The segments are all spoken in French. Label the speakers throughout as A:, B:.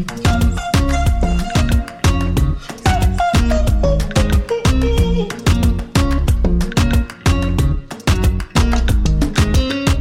A: Mm-hmm.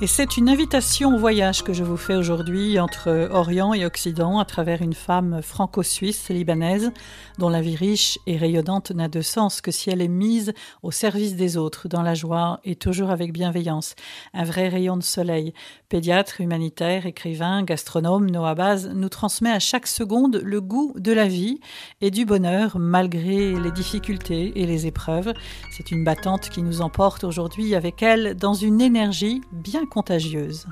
A: et c'est une invitation au voyage que je vous fais aujourd'hui entre Orient et Occident à travers une femme franco-suisse libanaise dont la vie riche et rayonnante n'a de sens que si elle est mise au service des autres, dans la joie et toujours avec bienveillance. Un vrai rayon de soleil. Pédiatre, humanitaire, écrivain, gastronome, Noah Baz nous transmet à chaque seconde le goût de la vie et du bonheur malgré les difficultés et les épreuves. C'est une battante qui nous emporte aujourd'hui avec elle dans une énergie bien contagieuse.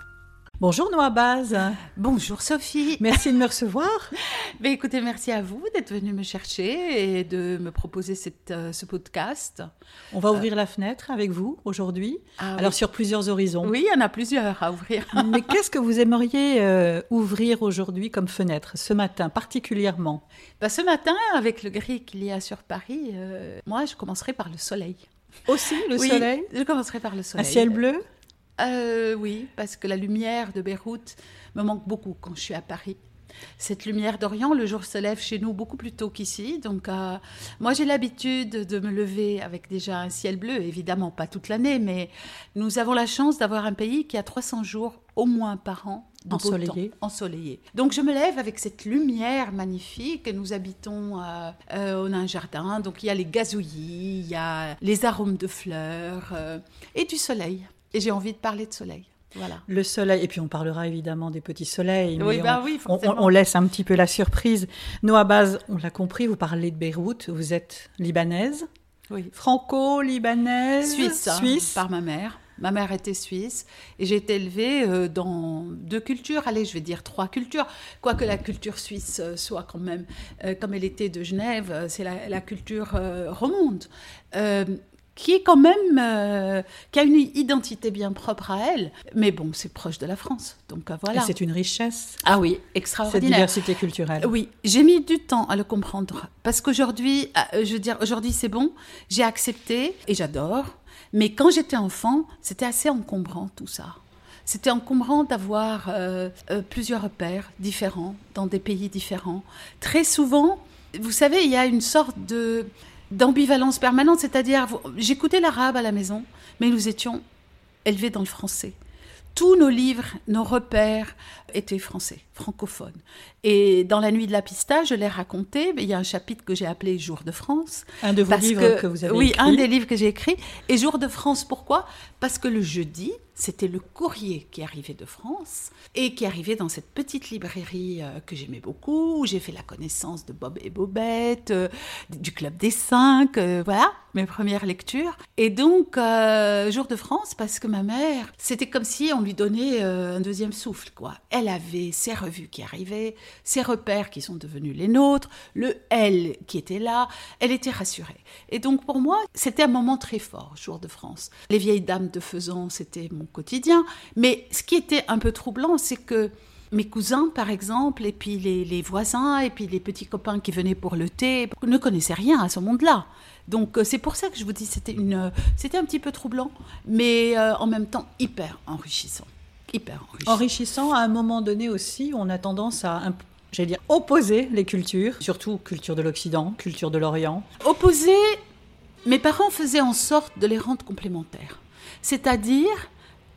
A: Bonjour Noah Baz.
B: Bonjour Sophie.
A: Merci de me recevoir.
B: Mais écoutez, merci à vous d'être venu me chercher et de me proposer cette, euh, ce podcast.
A: On va ouvrir la fenêtre avec vous aujourd'hui. Ah Alors sur plusieurs horizons.
B: Oui, il y en a plusieurs à ouvrir.
A: Mais qu'est-ce que vous aimeriez euh, ouvrir aujourd'hui comme fenêtre, ce matin particulièrement?
B: Bah, Ce matin, avec le gris qu'il y a sur Paris, euh, moi je commencerai par le soleil.
A: Aussi le soleil?
B: Je commencerai par le soleil.
A: Un ciel bleu?
B: Euh, Oui, parce que la lumière de Beyrouth me manque beaucoup quand je suis à Paris. Cette lumière d'Orient, le jour se lève chez nous beaucoup plus tôt qu'ici. Donc, euh, moi, j'ai l'habitude de me lever avec déjà un ciel bleu, évidemment pas toute l'année, mais nous avons la chance d'avoir un pays qui a 300 jours au moins par an
A: ensoleillé.
B: ensoleillé. Donc je me lève avec cette lumière magnifique. Nous habitons euh, euh, on a un jardin, donc il y a les gazouillis, il y a les arômes de fleurs et du soleil. Et j'ai envie de parler de soleil. Voilà.
A: Le soleil, et puis on parlera évidemment des petits soleils.
B: Oui, bah
A: on,
B: oui,
A: on, on, laisse un petit peu la surprise. Nous, à base, on l'a compris, vous parlez de Beyrouth, vous êtes libanaise.
B: Oui.
A: Franco-libanaise.
B: Suisse. Hein,
A: Suisse.
B: par ma mère. Ma mère était suisse et j'ai été élevée euh, dans deux cultures, allez, je vais dire trois cultures, quoique la culture suisse euh, soit quand même, euh, comme elle était de Genève, c'est la, la, culture romonde qui est quand même euh, qui a une identité bien propre à elle. Mais bon c'est proche de la France donc euh, voilà.
A: C'est une richesse
B: ah oui extraordinaire.
A: cette diversité culturelle.
B: Oui j'ai mis du temps à le comprendre parce qu'aujourd'hui euh, je veux dire aujourd'hui c'est bon j'ai accepté et j'adore mais quand j'étais enfant c'était assez encombrant tout ça. C'était encombrant d'avoir plusieurs repères différents dans des pays différents. Très souvent vous savez il y a une sorte de d'ambivalence permanente, c'est-à-dire j'écoutais l'arabe à la maison, mais nous étions élevés dans le français. Tous nos livres, nos repères étaient français, francophones. Et dans La Nuit de la Pista, je l'ai raconté, mais il y a un chapitre que j'ai appelé Jour de France.
A: Un de vos livres que, vous avez
B: oui,
A: écrit.
B: Oui, un des livres que j'ai écrit. Et Jour de France, pourquoi? Parce que le jeudi, c'était le courrier qui arrivait de France et qui arrivait dans cette petite librairie euh, que j'aimais beaucoup, où j'ai fait la connaissance de Bob et Bobette, euh, du Club des Cinq, euh, voilà, mes premières lectures. Et donc, euh, Jour de France, parce que ma mère, c'était comme si on lui donnait un deuxième souffle, quoi. Elle avait ses revues qui arrivaient, ses repères qui sont devenus les nôtres, le elle qui était là, elle était rassurée. Et donc, pour moi, c'était un moment très fort, Jour de France. Les vieilles dames de Faisan, c'était mon quotidien. Mais ce qui était un peu troublant, c'est que mes cousins, par exemple, et puis les, voisins, et puis les petits copains qui venaient pour le thé, ne connaissaient rien à ce monde-là. Donc c'est pour ça que je vous dis, c'était c'était un petit peu troublant, mais euh, en même temps hyper enrichissant. Hyper enrichissant.
A: Enrichissant à un moment donné aussi, on a tendance à j'allais dire, opposer les cultures, surtout culture de l'Occident, culture de l'Orient.
B: Opposer, mes parents faisaient en sorte de les rendre complémentaires. C'est-à-dire,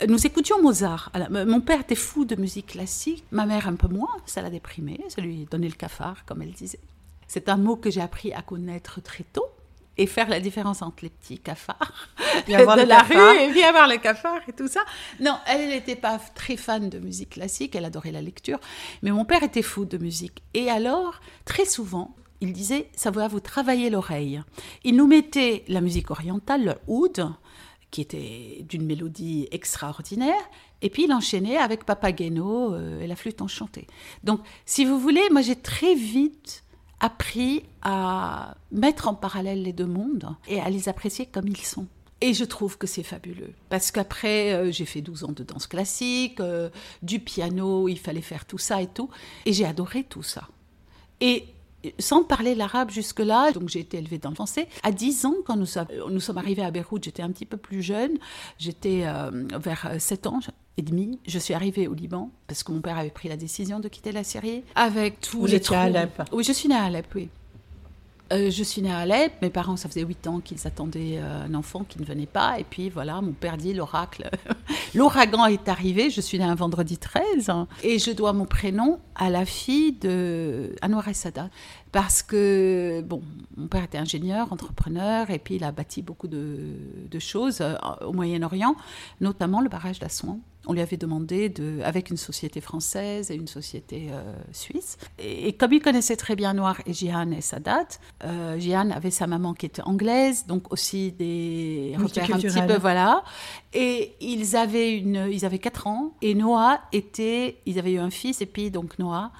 B: nous écoutions Mozart. Alors, mon père était fou de musique classique, ma mère un peu moins, ça l'a déprimé, ça lui donnait le cafard, comme elle disait. C'est un mot que j'ai appris à connaître très tôt et faire la différence entre les petits cafards
A: et avoir
B: de
A: le
B: la
A: cafard.
B: rue et bien avoir le cafard et tout ça. Non, elle n'était pas très fan de musique classique, elle adorait la lecture, mais mon père était fou de musique. Et alors, très souvent, il disait, ça va vous travailler l'oreille. Il nous mettait la musique orientale, le oud, qui était d'une mélodie extraordinaire. Et puis il enchaînait avec Papageno euh, et la flûte enchantée. Donc, si vous voulez, moi j'ai très vite appris à mettre en parallèle les deux mondes et à les apprécier comme ils sont. Et je trouve que c'est fabuleux. Parce qu'après, euh, j'ai fait 12 ans de danse classique, euh, du piano, il fallait faire tout ça et tout. Et j'ai adoré tout ça. Et sans parler l'arabe jusque-là, donc j'ai été élevée dans le français. À 10 ans, quand nous sommes, nous sommes arrivés à Beyrouth, j'étais un petit peu plus jeune, j'étais euh, vers 7 ans et demi. Je suis arrivée au Liban parce que mon père avait pris la décision de quitter la Syrie avec tous
A: Vous
B: les
A: étiez à Alep
B: Oui, je suis née à Alep, oui. Euh, je suis née à Alep, mes parents, ça faisait 8 ans qu'ils attendaient euh, un enfant qui ne venait pas. Et puis voilà, mon père dit l'oracle. L'ouragan est arrivé, je suis née un vendredi 13. et je dois mon prénom à la fille de Anwar Sadat. Parce que, bon, mon père était ingénieur, entrepreneur, et puis il a bâti beaucoup de, de choses euh, au Moyen-Orient, notamment le barrage d'Assouan. On lui avait demandé, de, avec une société française et une société euh, suisse. Et, et, comme il connaissait très bien Noir et Jihan et Sadat, euh, Jihan avait sa maman qui était anglaise, donc aussi des repères un petit peu, voilà. Et ils avaient, une, ils avaient 4 ans, et Noah était, ils avaient eu un fils, et puis donc Noah.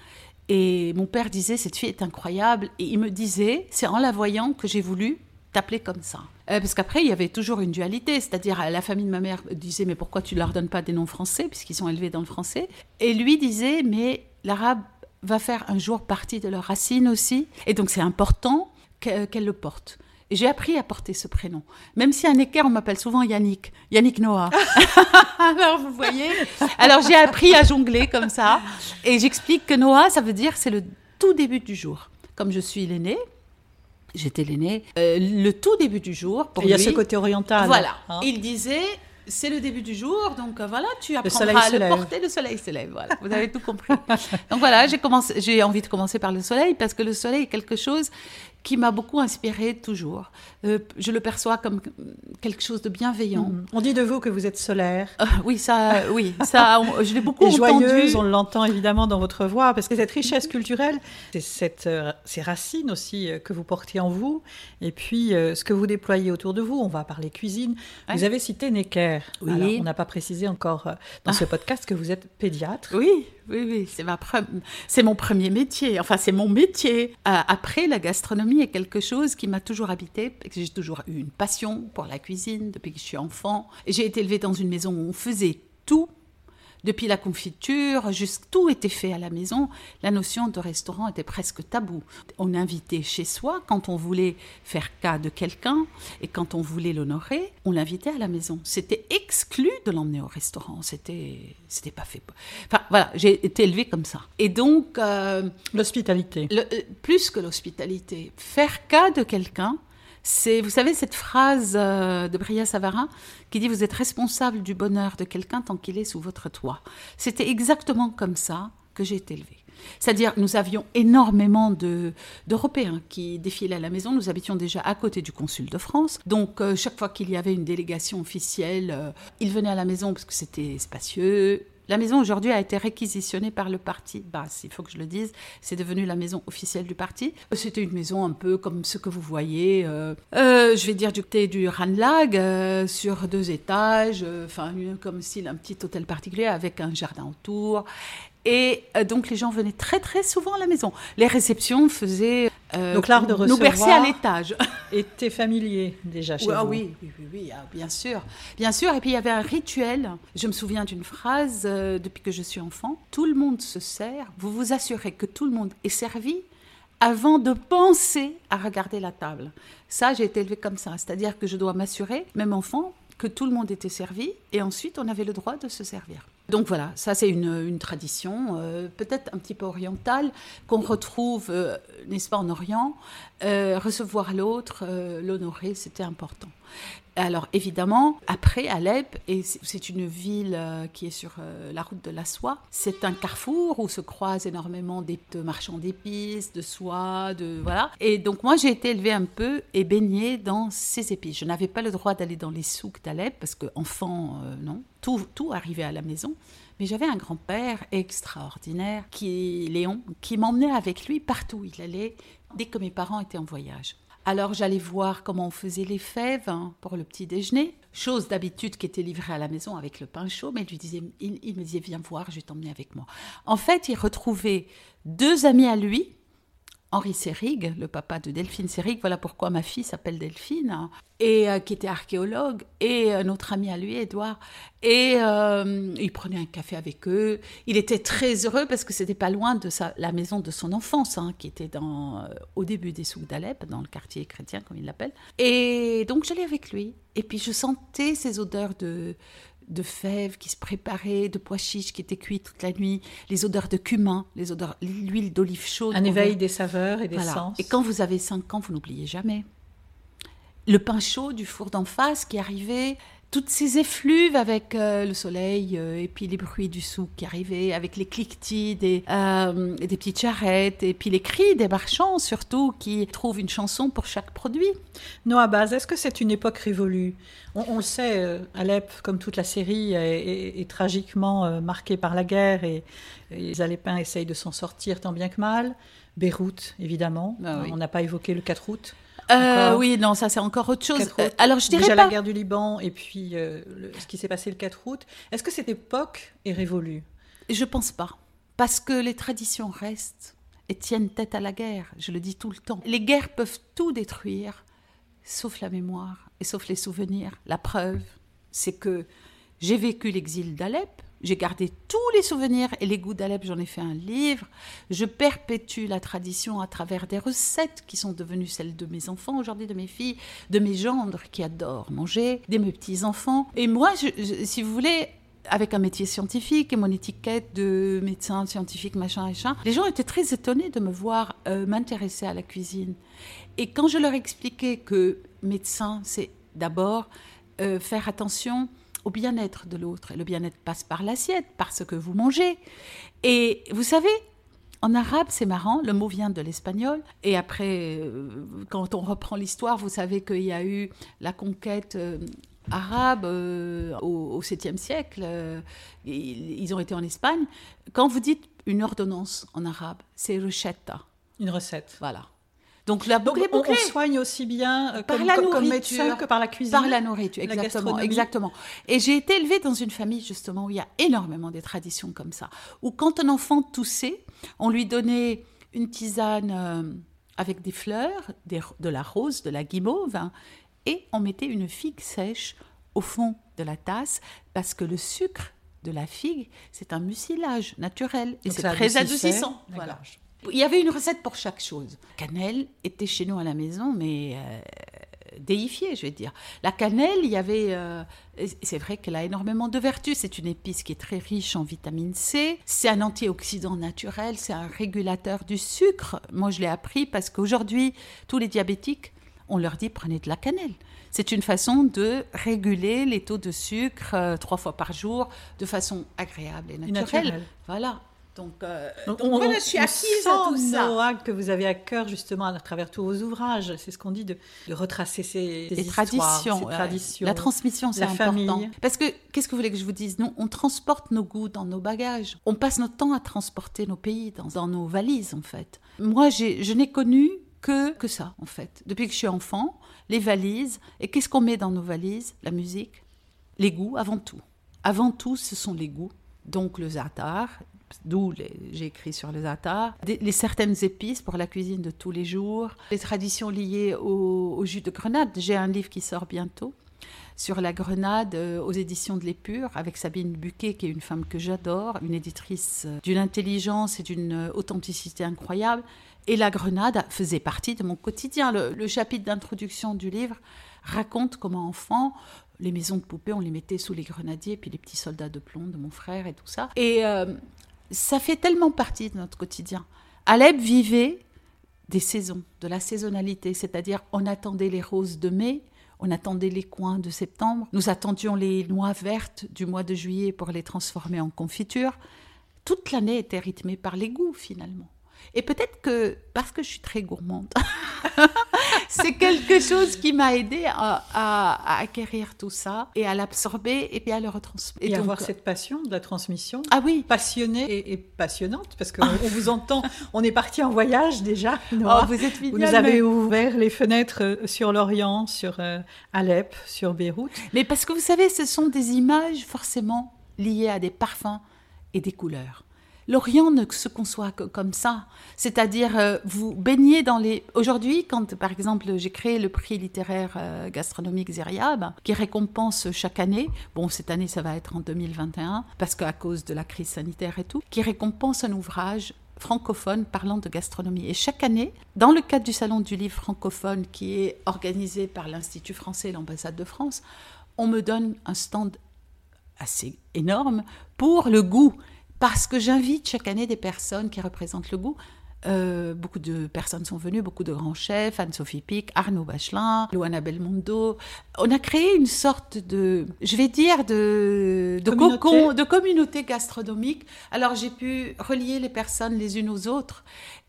B: Et mon père disait, cette fille est incroyable. Et il me disait, c'est en la voyant que j'ai voulu t'appeler comme ça. Euh, parce qu'après, il y avait toujours une dualité, c'est-à-dire la famille de ma mère disait, mais pourquoi tu leur donnes pas des noms français, puisqu'ils sont élevés dans le français? Et lui disait, mais l'arabe va faire un jour partie de leurs racines aussi, et donc c'est important qu'elle le porte. Et j'ai appris à porter ce prénom. Même si à Necker, on m'appelle souvent Yannick. Yannick Noah. Alors, vous voyez Alors, j'ai appris à jongler comme ça. Et j'explique que Noah, ça veut dire c'est le tout début du jour. Comme je suis l'aîné, j'étais l'aîné, euh, le tout début du jour.
A: Pour il y a ce côté oriental.
B: Voilà. Hein il disait c'est le début du jour, donc euh, voilà, tu apprendras à le porter, le soleil se lève. Voilà, vous avez tout compris. donc voilà, j'ai commencé, j'ai envie de commencer par le soleil parce que le soleil est quelque chose qui m'a beaucoup inspiré toujours. Euh, je le perçois comme quelque chose de bienveillant. Mmh.
A: On dit de vous que vous êtes solaire.
B: Euh, oui, ça, oui, ça, on, je l'ai beaucoup
A: Et
B: entendu.
A: joyeuse, on l'entend évidemment dans votre voix, parce que cette richesse culturelle, c'est cette, euh, ces racines aussi euh, que vous portez en vous, et puis ce que vous déployez autour de vous. On va parler cuisine.
B: Ouais.
A: Vous avez cité Necker.
B: Oui.
A: Alors, on n'a pas précisé encore dans ce podcast que vous êtes pédiatre.
B: Oui, oui, oui, c'est ma pre- c'est mon premier métier. Enfin, c'est mon métier. Euh, après, la gastronomie est quelque chose qui m'a toujours habité. que J'ai toujours eu une passion pour la cuisine depuis que je suis enfant. J'ai été élevée dans une maison où on faisait tout. Depuis la confiture, juste tout était fait à la maison. La notion de restaurant était presque tabou. On invitait chez soi quand on voulait faire cas de quelqu'un et quand on voulait l'honorer, on l'invitait à la maison. C'était exclu de l'emmener au restaurant. C'était, c'était pas fait. Enfin voilà, j'ai été élevée comme ça. Et donc, euh,
A: L'hospitalité.
B: le- euh, plus que l'hospitalité, faire cas de quelqu'un, c'est, vous savez, cette phrase euh, de Bria Savarin qui dit Vous êtes responsable du bonheur de quelqu'un tant qu'il est sous votre toit. C'était exactement comme ça que j'ai été élevée. C'est-à-dire, nous avions énormément de, d'Européens qui défilaient à la maison. Nous habitions déjà à côté du consul de France. Donc, euh, chaque fois qu'il y avait une délégation officielle, euh, ils venaient à la maison parce que c'était spacieux. La maison aujourd'hui a été réquisitionnée par le parti. Bah, il faut que je le dise, c'est devenu la maison officielle du parti. C'était une maison un peu comme ce que vous voyez, euh, euh, je vais dire du côté du Ranlag, euh, sur deux étages, euh, enfin comme si un petit hôtel particulier avec un jardin autour. Et euh, donc les gens venaient très très souvent à la maison. Les réceptions faisaient euh,
A: Donc, l'art de
B: nous bercer à
A: recevoir.
B: l'étage.
A: Était familier déjà chez
B: Oui, ah
A: vous.
B: oui, oui, oui, oui, ah, bien sûr. Bien sûr, et puis il y avait un rituel. Je me souviens d'une phrase euh, depuis que je suis enfant. Tout le monde se sert, vous vous assurez que tout le monde est servi avant de penser à regarder la table. Ça, j'ai été élevée comme ça. C'est-à-dire que je dois m'assurer, même enfant, que tout le monde était servi et ensuite on avait le droit de se servir. Donc voilà, ça c'est une, tradition, euh, peut-être un petit peu orientale, qu'on retrouve, euh, n'est-ce pas, en Orient. Euh, recevoir l'autre, l'honorer, c'était important. Alors évidemment, après Alep, et c'est- une ville euh, qui est sur euh, la route de la soie, c'est un carrefour où se croisent énormément des de marchands d'épices, de soie, de voilà. Et donc moi j'ai été élevée un peu et baignée dans ces épices. Je n'avais pas le droit d'aller dans les souks d'Alep parce que enfant, euh, non, tout tout arrivait à la maison. Mais j'avais un grand-père extraordinaire, qui Léon, qui m'emmenait avec lui partout il allait dès que mes parents étaient en voyage. Alors j'allais voir comment on faisait les fèves hein, pour le petit déjeuner. chose d'habitude qui était livrée à la maison avec le pain chaud, mais lui disait, il, il me disait, viens voir, je vais t'emmener avec moi. En fait, il retrouvait deux amis à lui, Henri Sérig, le papa de Delphine Sérig, voilà pourquoi ma fille s'appelle Delphine, hein, et euh, qui était archéologue, et euh, notre ami à lui, Edouard. Et euh, il prenait un café avec eux. Il était très heureux parce que c'était pas loin de sa, la maison de son enfance, hein, qui était dans, au début des souks d'Alep, dans le quartier chrétien, comme il l'appelle. Et donc j'allais avec lui. Et puis je sentais ces odeurs de, de fèves qui se préparaient, de pois chiches qui étaient cuits toute la nuit, les odeurs de cumin, les odeurs, l'huile d'olive chaude.
A: Un éveil des saveurs et des
B: Voilà.
A: sens.
B: Et quand vous avez 5 ans, vous n'oubliez jamais. Le pain chaud du four d'en face qui arrivait, toutes ces effluves avec euh, le soleil euh, et puis les bruits du souk qui arrivaient, avec les cliquetis des, euh, des petites charrettes et puis les cris des marchands surtout qui trouvent une chanson pour chaque produit.
A: Noah Baz, est-ce que c'est une époque révolue? On, on le sait, Alep, comme toute la série, est, est- est tragiquement marquée par la guerre et, et les Alepins essayent de s'en sortir tant bien que mal. Beyrouth, évidemment.
B: Ah oui.
A: On n'a pas évoqué le 4 août.
B: Euh, oui, non, ça c'est encore autre chose.
A: 4 août.
B: Euh, alors je dirais
A: Déjà
B: pas.
A: la guerre du Liban et puis euh, le- ce qui s'est passé le 4 août. Est-ce que cette époque est révolue?
B: Je pense pas. Parce que les traditions restent et tiennent tête à la guerre. Je le dis tout le temps. Les guerres peuvent tout détruire, sauf la mémoire et sauf les souvenirs. La preuve, c'est que j'ai vécu l'exil d'Alep. J'ai gardé tous les souvenirs et les goûts d'Alep, j'en ai fait un livre. Je perpétue la tradition à travers des recettes qui sont devenues celles de mes enfants aujourd'hui, de mes filles, de mes gendres qui adorent manger, de mes petits-enfants. Et moi, si vous voulez, avec un métier scientifique et mon étiquette de médecin scientifique, machin, machin, les gens étaient très étonnés de me voir euh, m'intéresser à la cuisine. Et quand je leur expliquais que médecin, c'est d'abord euh, faire attention au bien-être de l'autre. Et le bien-être passe par l'assiette, par ce que vous mangez. Et vous savez, en arabe, c'est marrant, le mot vient de l'espagnol. Et après, euh, quand on reprend l'histoire, vous savez qu'il y a eu la conquête euh, arabe euh, au, au 7e siècle. euh, ils, ils ont été en Espagne. Quand vous dites une ordonnance en arabe, c'est rechetta.
A: Une recette.
B: Voilà. Donc la
A: Donc
B: boucle est
A: on, soigne aussi bien euh,
B: Par
A: comme,
B: la
A: comme- comme
B: nourriture,
A: médecin que par la cuisine.
B: Par la nourriture, exactement, exactement. Et j'ai été élevée dans une famille justement où il y a énormément des traditions comme ça, où quand un enfant toussait, on lui donnait une tisane euh, avec des fleurs, des- de la rose, de la guimauve, hein, et on mettait une figue sèche au fond de la tasse parce que le sucre de la figue, c'est un mucilage naturel et
A: Donc
B: c'est très adoucissant. Voilà. Il y avait une recette pour chaque chose. Cannelle était chez nous à la maison, mais euh, déifiée, je vais dire. La cannelle, il y avait. euh, c'est vrai qu'elle a énormément de vertus. C'est une épice qui est très riche en vitamine C. C'est un antioxydant naturel. C'est un régulateur du sucre. Moi, je l'ai appris parce qu'aujourd'hui, tous les diabétiques, on leur dit prenez de la cannelle. C'est une façon de réguler les taux de sucre euh, trois fois par jour de façon agréable et naturelle.
A: naturelle.
B: Voilà. Donc, euh,
A: Donc,
B: donc
A: on,
B: voilà, je suis
A: on
B: acquise à tout ça.
A: Noah, que vous avez à cœur justement à travers tous vos ouvrages. C'est ce qu'on dit de, de retracer ces, ces
B: les
A: histoires,
B: traditions,
A: ces
B: ouais.
A: traditions.
B: La transmission, c'est important.
A: famille.
B: Parce que, qu'est-ce que vous voulez que je vous dise? Nous, on transporte nos goûts dans nos bagages. On passe notre temps à transporter nos pays dans, dans nos valises, en fait. Moi, je n'ai connu que, que ça, en fait. Depuis que je suis enfant, les valises. Et qu'est-ce qu'on met dans nos valises? La musique, les goûts, avant tout. Avant tout, ce sont les goûts. Donc le za'atar, d'où les- j'ai écrit sur le za'atar, des- les certaines épices pour la cuisine de tous les jours, les traditions liées au, jus de grenade. J'ai un livre qui sort bientôt sur la grenade euh, aux éditions de l'Épure avec Sabine Buquet, qui est une femme que j'adore, une éditrice euh, d'une intelligence et d'une euh, authenticité incroyable. Et la grenade faisait partie de mon quotidien. Le, chapitre d'introduction du livre raconte comment enfant, les maisons de poupées, on les mettait sous les grenadiers, puis les petits soldats de plomb de mon frère et tout ça. Ça fait tellement partie de notre quotidien. Alep vivait des saisons, de la saisonnalité, c'est-à-dire on attendait les roses de mai, on attendait les coins de septembre, nous attendions les noix vertes du mois de juillet pour les transformer en confiture. Toute l'année était rythmée par les goûts finalement. Et peut-être que parce que je suis très gourmande, c'est quelque chose qui m'a aidé à, acquérir tout ça et à l'absorber et puis à le retransmettre.
A: Et, avoir cette passion de la transmission.
B: Ah oui.
A: Passionnée et, passionnante parce qu'on vous entend. On est parti en voyage déjà.
B: Oh, vous êtes
A: Vous nous avez ouvert les fenêtres euh, sur l'Orient, sur euh, Alep, sur Beyrouth.
B: Mais parce que vous savez, ce sont des images forcément liées à des parfums et des couleurs. L'Orient ne se conçoit que comme ça. C'est-à-dire, euh, vous baignez dans les... Aujourd'hui, quand, par exemple, j'ai créé le prix littéraire euh, gastronomique Zériab, qui récompense chaque année, bon, cette année, ça va être en 2021, parce qu'à cause de la crise sanitaire et tout, qui récompense un ouvrage francophone parlant de gastronomie. Et chaque année, dans le cadre du Salon du livre francophone qui est organisé par l'Institut français et l'ambassade de France, on me donne un stand assez énorme pour le goût parce que j'invite chaque année des personnes qui représentent le goût. Euh, beaucoup de personnes sont venues, beaucoup de grands chefs, Anne-Sophie Pic, Arnaud Bachelin, Luana Belmondo. On a créé une sorte de, je vais dire, de, de cocon, de communauté gastronomique. Alors j'ai pu relier les personnes les unes aux autres.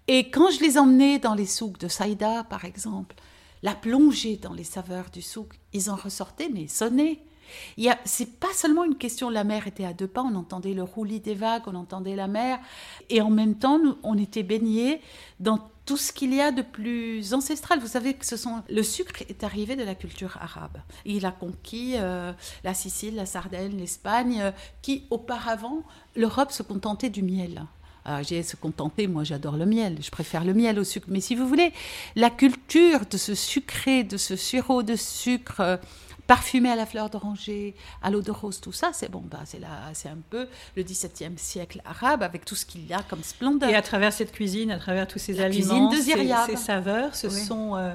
B: Et quand je les emmenais dans les souks de Saïda, par exemple, la plongée dans les saveurs du souk, ils en ressortaient, mais sonnés. C'est pas seulement une question, la mer était à deux pas, on entendait le roulis des vagues, on entendait la mer, et en même temps, on était baignés dans tout ce qu'il y a de plus ancestral. Vous savez que ce sont le sucre est arrivé de la culture arabe. Il a conquis euh, la Sicile, la Sardaigne, l'Espagne, euh, qui auparavant l'Europe se contentait du miel. Alors, j'ai se contenter, moi j'adore le miel, je préfère le miel au sucre. Mais si vous voulez, la culture de ce sucré, de ce sirop de sucre euh, parfumé à la fleur d'oranger, à l'eau de rose, tout ça, c'est bon, bah, c'est c'est un peu le XVIIe siècle arabe avec tout ce qu'il y a comme splendeur.
A: Et à travers cette cuisine, à travers tous ces aliments, ces, saveurs, ce sont euh,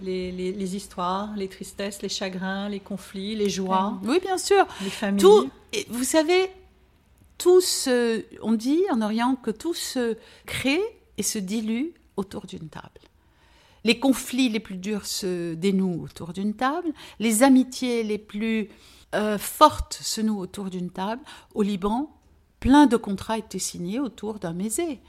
A: les, les, histoires, les tristesses, les chagrins, les conflits, les joies.
B: Oui, bien sûr.
A: Les familles.
B: Tout, et vous savez, tout se, on dit en Orient que tout se crée et se dilue autour d'une table. Les conflits les plus durs se dénouent autour d'une table, les amitiés les plus euh, fortes se nouent autour d'une table. Au Liban, plein de contrats étaient signés autour d'un mésé.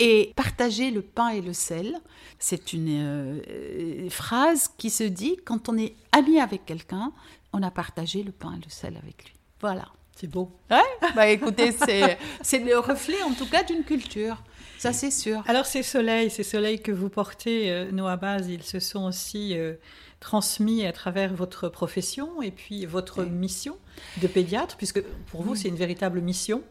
B: Et partager le pain et le sel, c'est une euh, phrase qui se dit quand on est ami avec quelqu'un, on a partagé le pain et le sel avec lui. Voilà.
A: C'est beau.
B: Ouais bah écoutez, c'est le reflet en tout cas d'une culture. Ça, c'est sûr.
A: Alors, ces soleils, ces soleils que vous portez, euh, Noah Baz, ils se sont aussi euh, transmis à travers votre profession et puis votre mission de pédiatre, puisque pour vous, c'est une véritable mission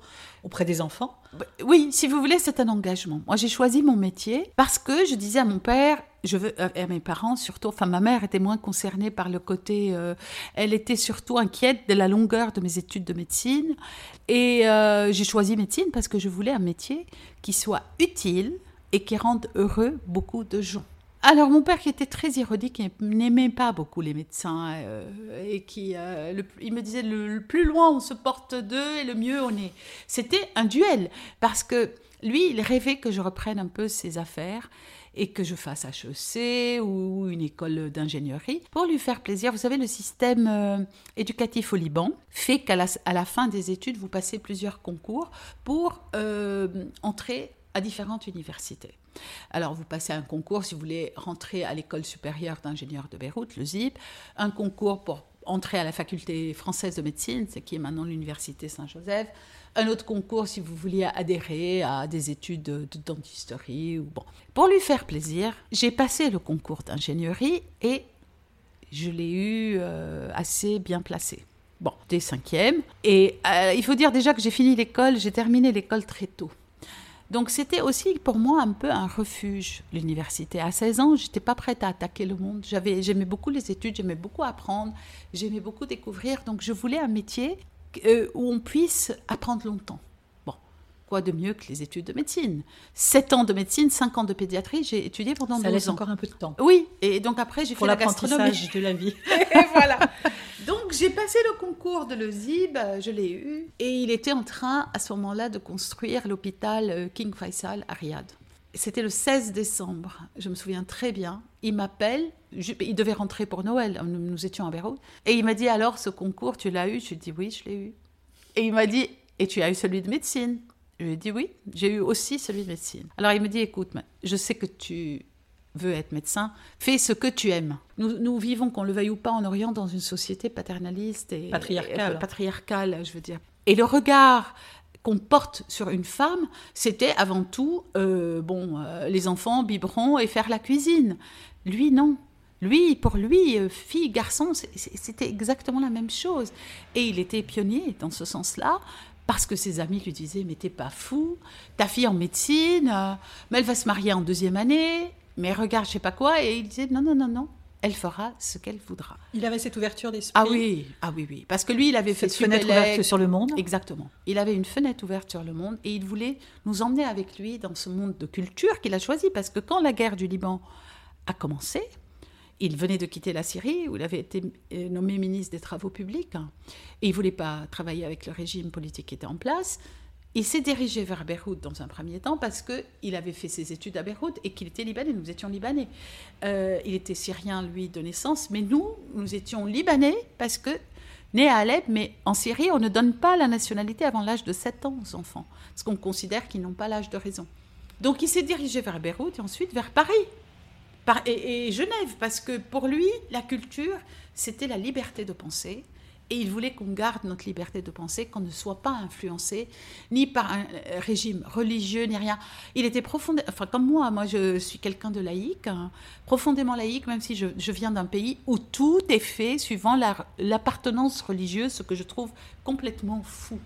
A: auprès des enfants
B: bah, Oui, si vous voulez, c'est un engagement. Moi, j'ai choisi mon métier parce que je disais à mon père, je veux, euh, à mes parents surtout, enfin ma mère était moins concernée par le côté, euh, elle était surtout inquiète de la longueur de mes études de médecine. Et euh, j'ai choisi médecine parce que je voulais un métier qui soit utile et qui rende heureux beaucoup de gens. Alors mon père qui était très ironique, qui n'aimait pas beaucoup les médecins et qui, il me disait le, plus loin on se porte d'eux et le mieux on est. C'était un duel parce que lui il rêvait que je reprenne un peu ses affaires et que je fasse HEC ou une école d'ingénierie pour lui faire plaisir. Vous savez, le système euh, éducatif au Liban fait qu'à la, fin des études, vous passez plusieurs concours pour euh, entrer à différentes universités. Alors, vous passez un concours si vous voulez rentrer à l'école supérieure d'ingénieurs de Beyrouth, le ZIP, un concours pour entrer à la faculté française de médecine, ce qui est maintenant l'université Saint-Joseph, un autre concours si vous vouliez adhérer à des études de, dentisterie. Ou bon. Pour lui faire plaisir, j'ai passé le concours d'ingénierie et je l'ai eu euh, assez bien placé. Bon, des cinquièmes. Et euh, il faut dire déjà que j'ai fini l'école, j'ai terminé l'école très tôt. Donc c'était aussi pour moi un peu un refuge, l'université. À 16 ans, j'étais pas prête à attaquer le monde. J'avais, j'aimais beaucoup les études, j'aimais beaucoup apprendre, j'aimais beaucoup découvrir. Donc je voulais un métier euh, où on puisse apprendre longtemps. Quoi de mieux que les études de médecine? 7 ans de médecine, 5 ans de pédiatrie, j'ai étudié pendant 12 ans.
A: Ça laisse encore un peu de temps.
B: Oui, et donc après j'ai fait la gastronomie.
A: de la vie.
B: et voilà. Donc j'ai passé le concours de l'EZIB, je l'ai eu, et il était en train à ce moment-là de construire l'hôpital euh, King Faisal à Riyad. C'était le 16 décembre, je me souviens très bien. Il m'appelle, il devait rentrer pour Noël, nous, étions à Beyrouth. Et il m'a dit Alors, ce concours, tu l'as eu Je lui ai dit Oui, je l'ai eu. Et il m'a dit Et tu as eu celui de médecine? Je lui ai dit oui, j'ai eu aussi celui de médecine. Alors il me dit, écoute, je sais que tu veux être médecin, fais ce que tu aimes. Nous, nous vivons, qu'on le veuille ou pas, en Orient, dans une société paternaliste et
A: patriarcale.
B: Et, patriarcale, je veux dire. Et le regard qu'on porte sur une femme, c'était avant tout, euh, bon, euh, les enfants, biberons et faire la cuisine. Lui, non. Lui, pour lui, euh, fille, garçon, c'était exactement la même chose. Et il était pionnier dans ce sens-là, parce que ses amis lui disaient Mais t'es pas fou, ta fille en médecine, mais elle va se marier en deuxième année, mais regarde, je sais pas quoi. Et il disait Non, non, non, non, elle fera ce qu'elle voudra.
A: Il avait cette ouverture d'esprit.
B: Ah oui, ah oui, oui. Parce que lui, il avait fait
A: cette fenêtre ouverte sur le monde.
B: Exactement. Il avait une fenêtre ouverte sur le monde et il voulait nous emmener avec lui dans ce monde de culture qu'il a choisi. Parce que quand la guerre du Liban a commencé, il venait de quitter la Syrie, où il avait été euh, nommé ministre des Travaux publics, hein, et il voulait pas travailler avec le régime politique qui était en place. Il s'est dirigé vers Beyrouth dans un premier temps parce qu'il avait fait ses études à Beyrouth et qu'il était libanais. Nous étions libanais. Euh, il était syrien, lui, de naissance, mais nous, nous étions libanais parce que, né à Alep, mais en Syrie, on ne donne pas la nationalité avant l'âge de 7 ans aux enfants, parce qu'on considère qu'ils n'ont pas l'âge de raison. Donc il s'est dirigé vers Beyrouth et ensuite vers Paris. Et Genève, parce que pour lui, la culture, c'était la liberté de penser, et il voulait qu'on garde notre liberté de penser, qu'on ne soit pas influencé ni par un euh, régime religieux, ni rien. Il était profondément, enfin comme moi, moi je suis quelqu'un de laïque, hein, profondément laïque, même si je, viens d'un pays où tout est fait suivant l'appartenance religieuse, ce que je trouve complètement fou.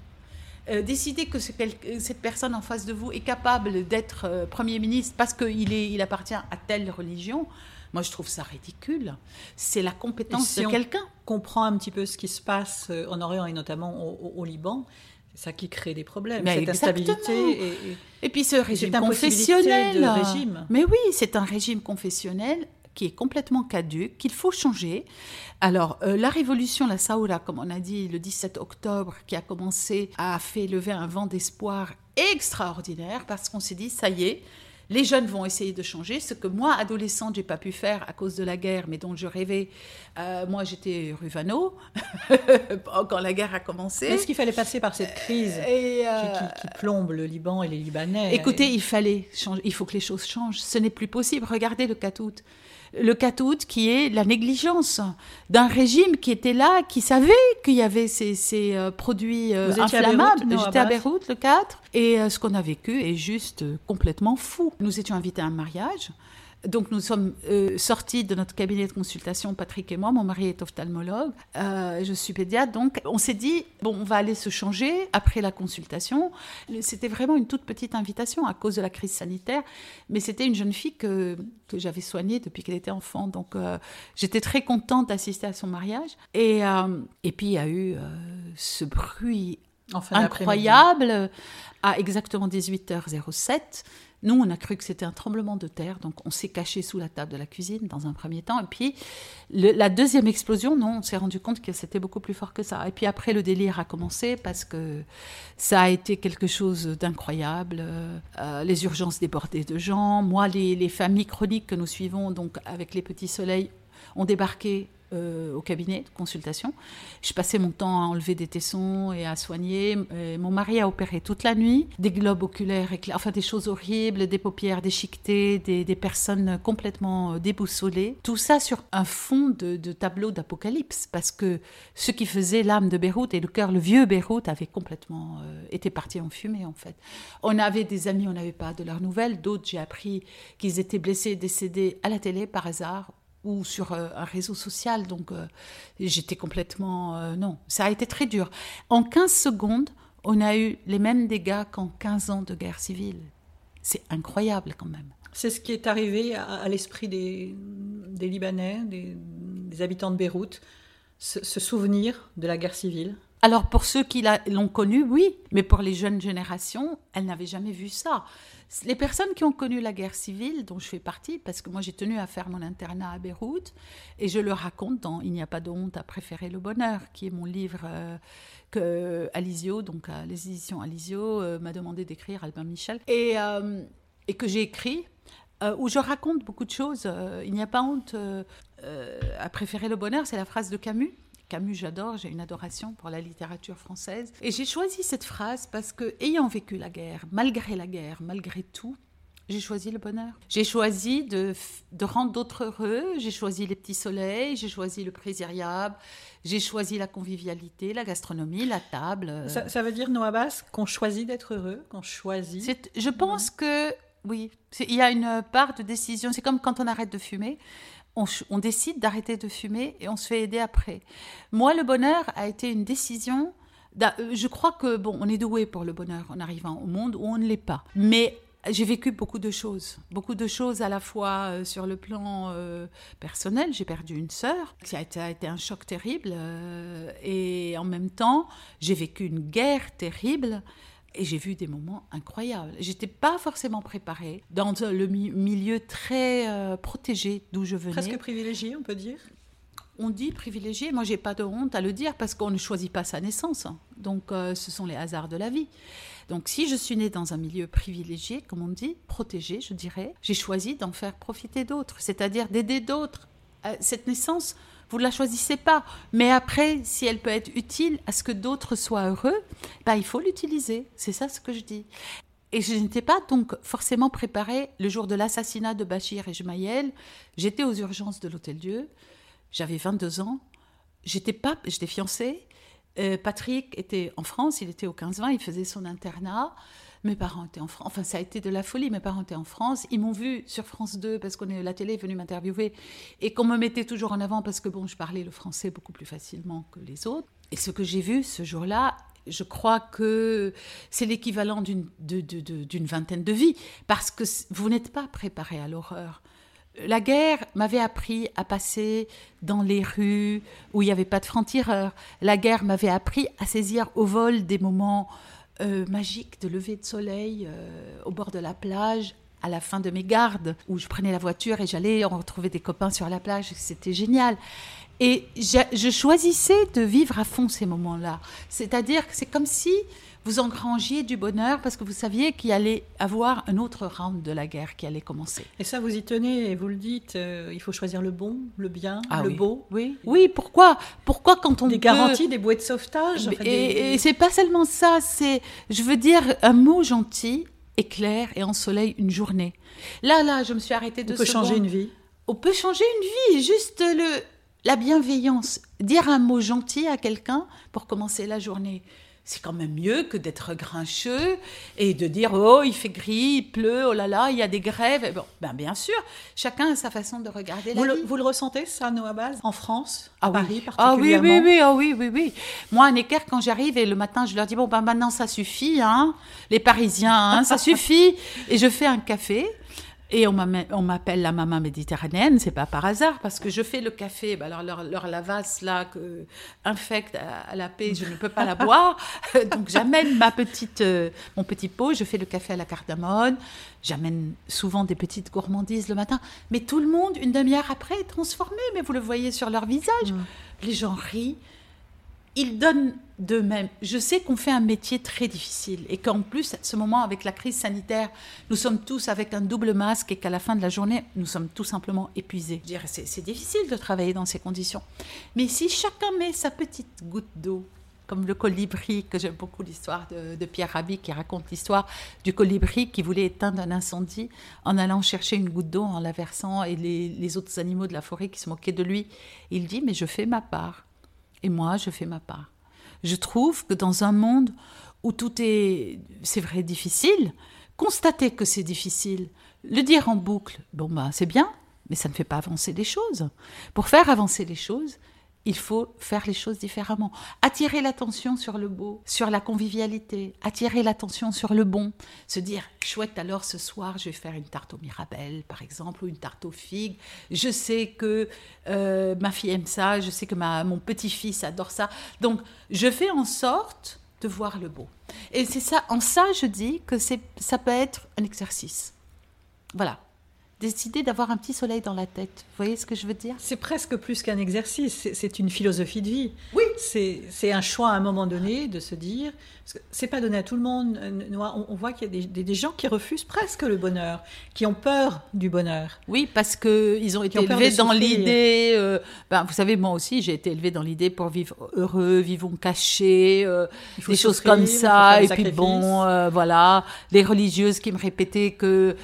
B: Euh, décider que cette personne en face de vous est capable d'être euh, Premier ministre parce qu'il il appartient à telle religion, moi, je trouve ça ridicule. C'est la compétence de quelqu'un.
A: comprend un petit peu ce qui se passe euh, en Orient et notamment au, Liban. C'est ça qui crée des problèmes,
B: cette
A: instabilité.
B: Et, et, puis ce régime confessionnel. Régime. Mais oui, c'est un régime confessionnel qui est complètement caduque, qu'il faut changer. Alors, euh, la révolution, la Saoula, comme on a dit, le 17 octobre, qui a commencé, a fait lever un vent d'espoir extraordinaire parce qu'on s'est dit, ça y est, les jeunes vont essayer de changer, ce que moi, adolescente, j'ai pas pu faire à cause de la guerre, mais dont je rêvais. Euh, moi, j'étais Ruvano quand la guerre a commencé.
A: Est-ce qu'il fallait passer par cette crise et, euh, qui, plombe le Liban et les Libanais
B: Écoutez, il fallait changer. Il faut que les choses changent. Ce n'est plus possible. Regardez le Katout le catout qui est la négligence d'un régime qui était là, qui savait qu'il y avait ces, euh, produits euh, inflammables. J'étais à Beyrouth le 4 et euh, ce qu'on a vécu est juste complètement fou. Nous étions invités à un mariage donc nous sommes euh, sortis de notre cabinet de consultation, Patrick et moi, mon mari est ophtalmologue, euh, je suis pédiatre, donc on s'est dit, bon, on va aller se changer après la consultation. C'était vraiment une toute petite invitation à cause de la crise sanitaire, mais c'était une jeune fille que, que j'avais soignée depuis qu'elle était enfant, donc euh, j'étais très contente d'assister à son mariage. Et, et puis il y a eu ce bruit incroyable à exactement 18h07 nous, on a cru que c'était un tremblement de terre, donc on s'est caché sous la table de la cuisine dans un premier temps. Et puis, la deuxième explosion, non, on s'est rendu compte que c'était beaucoup plus fort que ça. Et puis après, le délire a commencé parce que ça a été quelque chose d'incroyable. Euh, les urgences débordées de gens. Moi, les familles chroniques que nous suivons, donc avec les petits soleils, ont débarqué euh, au cabinet de consultation. Je passais mon temps à enlever des tessons et à soigner. mon mari a opéré toute la nuit, des globes oculaires, enfin des choses horribles, des paupières déchiquetées, des, des personnes complètement euh, déboussolées. Tout ça sur un fond de, tableau d'apocalypse, parce que ce qui faisait l'âme de Beyrouth et le cœur, le vieux Beyrouth, avait complètement euh, été parti en fumée en fait. On avait des amis, on n'avait pas de leurs nouvelles. D'autres, j'ai appris qu'ils étaient blessés, décédés à la télé par hasard ou sur euh, un réseau social. Donc euh, j'étais complètement... Euh, non, ça a été très dur. En 15 secondes, on a eu les mêmes dégâts qu'en 15 ans de guerre civile. C'est incroyable quand même.
A: C'est ce qui est arrivé à, l'esprit des, des, Libanais, des, habitants de Beyrouth, ce, souvenir de la guerre civile
B: alors pour ceux qui l'ont connu, oui, mais pour les jeunes générations, elles n'avaient jamais vu ça. Les personnes qui ont connu la guerre civile, dont je fais partie, parce que moi j'ai tenu à faire mon internat à Beyrouth, et je le raconte dans Il n'y a pas de honte à préférer le bonheur, qui est mon livre euh, que Alizio, donc à les éditions Alizio, euh, m'a demandé d'écrire, Albin Michel, et, euh, et que j'ai écrit, où je raconte beaucoup de choses. Il n'y a pas honte à préférer le bonheur, c'est la phrase de Camus Camus, j'adore, j'ai une adoration pour la littérature française. Et j'ai choisi cette phrase parce que, ayant vécu la guerre, malgré la guerre, malgré tout, j'ai choisi le bonheur. J'ai choisi de, de rendre d'autres heureux. J'ai choisi les petits soleils. J'ai choisi le présiriable. J'ai choisi la convivialité, la gastronomie, la table.
A: Ça, veut dire, Noah Bass, qu'on choisit d'être heureux, qu'on choisit.
B: Je pense que oui, il y a une part de décision. C'est comme quand on arrête de fumer. On, décide d'arrêter de fumer et on se fait aider après. Moi, le bonheur a été une décision. Je crois que bon, on est doué pour le bonheur en arrivant au monde où on ne l'est pas. Mais j'ai vécu beaucoup de choses, beaucoup de choses à la fois euh, sur le plan euh, personnel. J'ai perdu une sœur, ça a été, un choc terrible, euh, et en même temps, j'ai vécu une guerre terrible. Et j'ai vu des moments incroyables. J'étais pas forcément préparée dans le milieu très protégé d'où je venais.
A: Presque privilégié, on peut dire?
B: On dit privilégié, moi j'ai pas de honte à le dire parce qu'on ne choisit pas sa naissance. Hein. Donc ce sont les hasards de la vie. Donc si je suis née dans un milieu privilégié, comme on dit, protégé, je dirais, j'ai choisi d'en faire profiter d'autres, c'est-à-dire d'aider d'autres. Euh, cette naissance, vous ne la choisissez pas. Mais après, si elle peut être utile à ce que d'autres soient heureux, bah, il faut l'utiliser. C'est ça ce que je dis. Et je n'étais pas donc forcément préparée le jour de l'assassinat de Bachir et. J'étais aux urgences de l'Hôtel Dieu. J'avais 22 ans. J'étais pas, j'étais fiancée. Euh, Patrick était en France, il était au 15-20, il faisait son internat. Mes parents étaient en France. Enfin, ça a été de la folie. Mes parents étaient en France. Ils m'ont vu sur France 2 parce que la télé est venue m'interviewer et qu'on me mettait toujours en avant parce que bon, je parlais le français beaucoup plus facilement que les autres. Et ce que j'ai vu ce jour-là, je crois que c'est l'équivalent d'une vingtaine de vies parce que vous n'êtes pas préparé à l'horreur la guerre m'avait appris à passer dans les rues où il n'y avait pas de francs-tireurs. La guerre m'avait appris à saisir au vol des moments euh, magiques de lever de soleil euh, au bord de la plage à la fin de mes gardes, où je prenais la voiture et j'allais retrouver des copains sur la plage. C'était génial. Et je choisissais de vivre à fond ces moments-là. C'est-à-dire que c'est comme si vous engrangiez du bonheur parce que vous saviez qu'il allait avoir un autre round de la guerre qui allait commencer.
A: Et ça, vous y tenez et vous le dites, euh, il faut choisir le bon, le bien, ah le beau.
B: Oui, oui. Pourquoi Pourquoi quand on
A: des garanties, des bouées de sauvetage.
B: et, et c'est pas seulement ça. C'est, je veux dire, un mot gentil éclaire et ensoleille une journée. Là, là, je me suis arrêtée de.
A: On peut changer une vie.
B: On peut changer une vie. Juste le la bienveillance, dire un mot gentil à quelqu'un pour commencer la journée c'est quand même mieux que d'être grincheux et de dire oh il fait gris, il pleut, oh là là, il y a des grèves. Bon, ben bien sûr, chacun a sa façon de regarder
A: vous
B: la
A: vie. Vous le ressentez ça, Noah Baz, en France,
B: à
A: Paris
B: ah
A: oui,
B: oui, oui, ah oui, oui, oui. Moi, à Necker, quand j'arrive et le matin, je leur dis bon ben maintenant ça suffit, hein, les Parisiens, hein, ça suffit, et je fais un café. Et on m'appelle la maman méditerranéenne, c'est pas par hasard, parce que je fais le café, bah alors leur, leur lavasse là, que, infecte à, la paix, je ne peux pas la boire. Donc j'amène ma petite, euh, mon petit pot, je fais le café à la cardamone, j'amène souvent des petites gourmandises le matin. Mais tout le monde, une demi-heure après, est transformé, mais vous le voyez sur leur visage. Mm. Les gens rient, ils donnent d'eux-mêmes. Je sais qu'on fait un métier très difficile et qu'en plus, à ce moment, avec la crise sanitaire, nous sommes tous avec un double masque et qu'à la fin de la journée, nous sommes tout simplement épuisés. C'est difficile de travailler dans ces conditions. Mais si chacun met sa petite goutte d'eau, comme le colibri, que j'aime beaucoup l'histoire de, Pierre Rabhi qui raconte l'histoire du colibri qui voulait éteindre un incendie en allant chercher une goutte d'eau, en la versant, et les, les autres animaux de la forêt qui se moquaient de lui. Il dit, mais je fais ma part. Et moi, je fais ma part. Je trouve que dans un monde où tout est, c'est vrai, difficile, constater que c'est difficile, le dire en boucle, bon, bah, c'est bien, mais ça ne fait pas avancer les choses. Pour faire avancer les choses, il faut faire les choses différemment. Attirer l'attention sur le beau, sur la convivialité, attirer l'attention sur le bon. Se dire, chouette, alors ce soir, je vais faire une tarte aux mirabelles, par exemple, ou une tarte aux figues. Je sais que euh, ma fille aime ça, je sais que mon petit-fils adore ça. Donc, je fais en sorte de voir le beau. Et c'est ça, en ça, je dis que ça peut être un exercice. Voilà décidé d'avoir un petit soleil dans la tête. Vous voyez ce que je veux dire?
A: C'est presque plus qu'un exercice, c'est- une philosophie de vie.
B: Oui.
A: C'est un choix à un moment donné de se dire, c'est pas donné à tout le monde. euh, On, on voit qu'il y a des, gens qui refusent presque le bonheur, qui ont peur du bonheur.
B: Oui, parce que ils ont été
A: ont
B: élevés dans l'idée. euh, ben, vous savez, moi aussi, j'ai été élevée dans l'idée pour vivre heureux, vivons cachés, euh, des choses
A: souffrir,
B: comme ça. Et puis bon, euh, voilà, les religieuses qui me répétaient que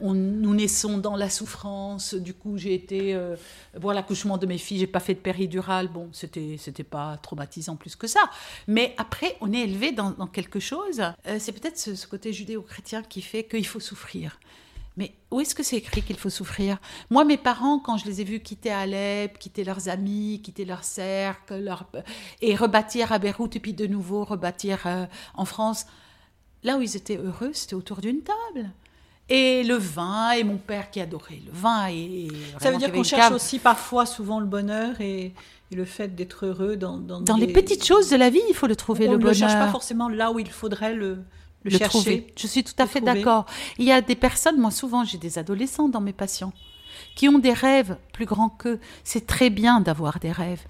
B: on, nous naissons dans la souffrance. Du coup, j'ai été euh, voir l'accouchement de mes filles. J'ai pas fait de péridurale. Bon, c'était c'était pas traumatisant plus que ça. Mais après, on est élevé dans, quelque chose. Euh, c'est peut-être ce, côté judéo-chrétien qui fait qu'il faut souffrir. Mais où est-ce que c'est écrit qu'il faut souffrir? Moi, mes parents, quand je les ai vus quitter Alep, quitter leurs amis, quitter leur cercle, et rebâtir à Beyrouth, et puis de nouveau rebâtir euh, en France, là où ils étaient heureux, c'était autour d'une table. Et le vin, et mon père qui adorait le vin. Et
A: Ça veut dire qu'on cherche
B: cave.
A: aussi parfois souvent le bonheur et, et le fait d'être heureux dans, dans,
B: Dans les petites choses de la vie, il faut le trouver,
A: on
B: le
A: ne
B: bonheur.
A: le cherche pas forcément là où il faudrait le, le,
B: le
A: chercher.
B: trouver. Je suis tout à fait d'accord. Il y a des personnes, moi souvent j'ai des adolescents dans mes patients, qui ont des rêves plus grands qu'eux. C'est très bien d'avoir des rêves.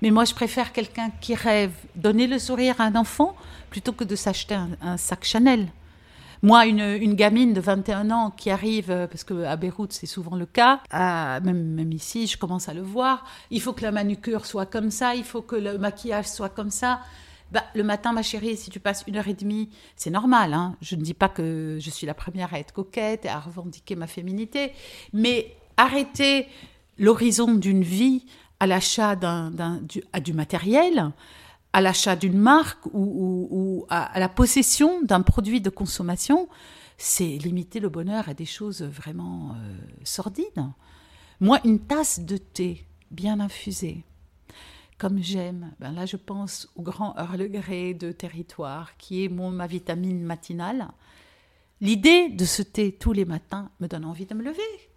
B: Mais moi je préfère quelqu'un qui rêve donner le sourire à un enfant plutôt que de s'acheter un, un sac Chanel. Moi, une, gamine de 21 ans qui arrive, euh, parce qu'à Beyrouth c'est souvent le cas, même, ici je commence à le voir, il faut que la manucure soit comme ça, il faut que le maquillage soit comme ça. Bah, le matin, ma chérie, si tu passes une heure et demie, c'est normal. Hein. Je ne dis pas que je suis la première à être coquette et à revendiquer ma féminité, mais arrêter l'horizon d'une vie à l'achat d'un, d'un- du, à du matériel, à l'achat d'une marque ou, à, la possession d'un produit de consommation, c'est limiter le bonheur à des choses vraiment euh, sordides. Moi, une tasse de thé bien infusée, comme j'aime, ben là je pense au grand Grey de territoire qui est mon, ma vitamine matinale. L'idée de ce thé tous les matins me donne envie de me lever.